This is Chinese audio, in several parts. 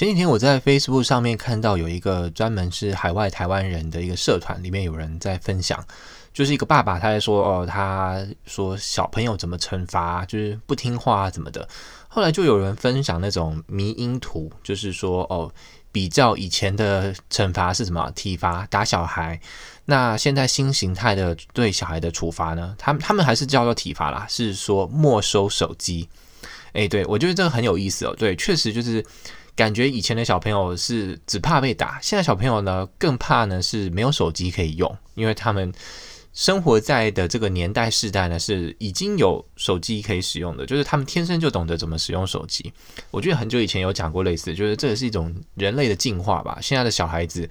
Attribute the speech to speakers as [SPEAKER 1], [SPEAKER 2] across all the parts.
[SPEAKER 1] 前几天我在 Facebook 上面看到有一个专门是海外台湾人的一个社团，里面有人在分享，就是一个爸爸他在说哦，他说小朋友怎么惩罚，就是不听话啊怎么的。后来就有人分享那种迷因图，就是说哦，比较以前的惩罚是什么？体罚打小孩。那现在新形态的对小孩的处罚呢？他们他们还是叫做体罚啦，是说没收手机。诶，对，我觉得这个很有意思哦。对，确实就是。感觉以前的小朋友是只怕被打，现在小朋友呢更怕呢是没有手机可以用，因为他们生活在的这个年代世代呢是已经有手机可以使用的，就是他们天生就懂得怎么使用手机。我觉得很久以前有讲过类似，就是这也是一种人类的进化吧。现在的小孩子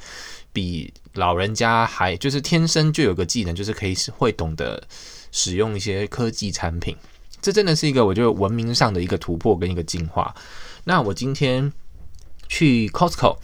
[SPEAKER 1] 比老人家还就是天生就有个技能，就是可以会懂得使用一些科技产品。这真的是一个我觉得文明上的一个突破跟一个进化。那我今天。去 Costco，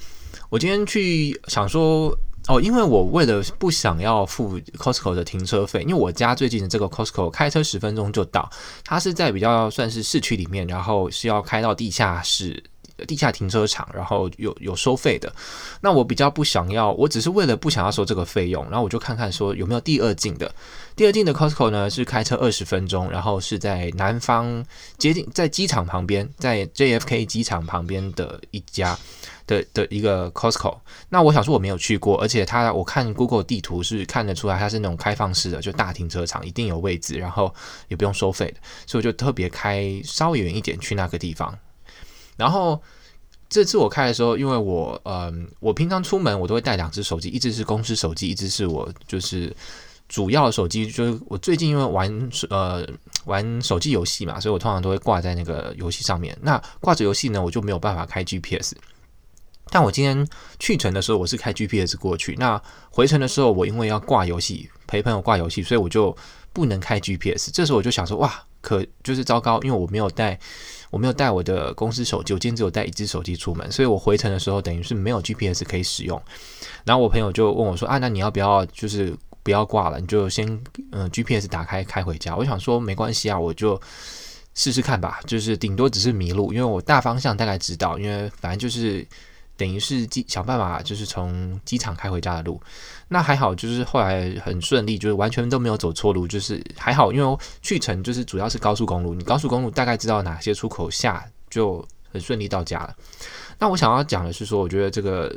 [SPEAKER 1] 我今天去想说哦，因为我为了不想要付 Costco 的停车费，因为我家最近的这个 Costco 开车十分钟就到，它是在比较算是市区里面，然后是要开到地下室。地下停车场，然后有有收费的。那我比较不想要，我只是为了不想要收这个费用，然后我就看看说有没有第二进的。第二进的 Costco 呢是开车二十分钟，然后是在南方接近在机场旁边，在 JFK 机场旁边的一家的的一个 Costco。那我想说我没有去过，而且它我看 Google 地图是看得出来它是那种开放式的，就大停车场一定有位置，然后也不用收费的，所以我就特别开稍微远一点去那个地方。然后这次我开的时候，因为我嗯，我平常出门我都会带两只手机，一只是公司手机，一只是我就是主要手机。就是我最近因为玩呃玩手机游戏嘛，所以我通常都会挂在那个游戏上面。那挂着游戏呢，我就没有办法开 GPS。但我今天去程的时候，我是开 GPS 过去。那回程的时候，我因为要挂游戏，陪朋友挂游戏，所以我就不能开 GPS。这时候我就想说，哇，可就是糟糕，因为我没有带。我没有带我的公司手机，我今天只有带一只手机出门，所以我回程的时候等于是没有 GPS 可以使用。然后我朋友就问我说：“啊，那你要不要就是不要挂了，你就先嗯 GPS 打开开回家？”我想说没关系啊，我就试试看吧，就是顶多只是迷路，因为我大方向大概知道，因为反正就是。等于是机想办法，就是从机场开回家的路，那还好，就是后来很顺利，就是完全都没有走错路，就是还好，因为去程就是主要是高速公路，你高速公路大概知道哪些出口下，就很顺利到家了。那我想要讲的是说，我觉得这个，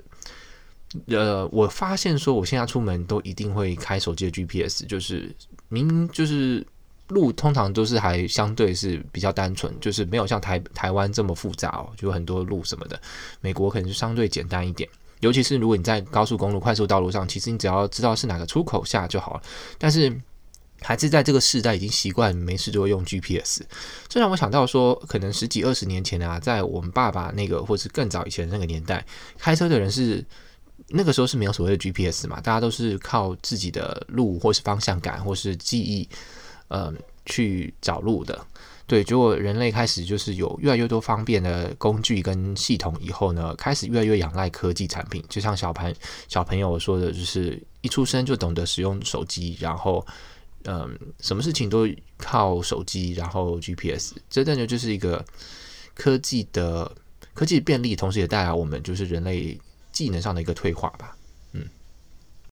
[SPEAKER 1] 呃，我发现说我现在出门都一定会开手机的 GPS，就是明明就是。路通常都是还相对是比较单纯，就是没有像台台湾这么复杂哦，就很多路什么的。美国可能就相对简单一点，尤其是如果你在高速公路、快速道路上，其实你只要知道是哪个出口下就好了。但是还是在这个世代已经习惯没事就会用 GPS，这让我想到说，可能十几二十年前啊，在我们爸爸那个或是更早以前那个年代，开车的人是那个时候是没有所谓的 GPS 嘛，大家都是靠自己的路或是方向感或是记忆。嗯，去找路的，对，结果人类开始就是有越来越多方便的工具跟系统以后呢，开始越来越仰赖科技产品。就像小朋小朋友说的，就是一出生就懂得使用手机，然后嗯，什么事情都靠手机，然后 GPS，这真的就是一个科技的科技便利，同时也带来我们就是人类技能上的一个退化吧。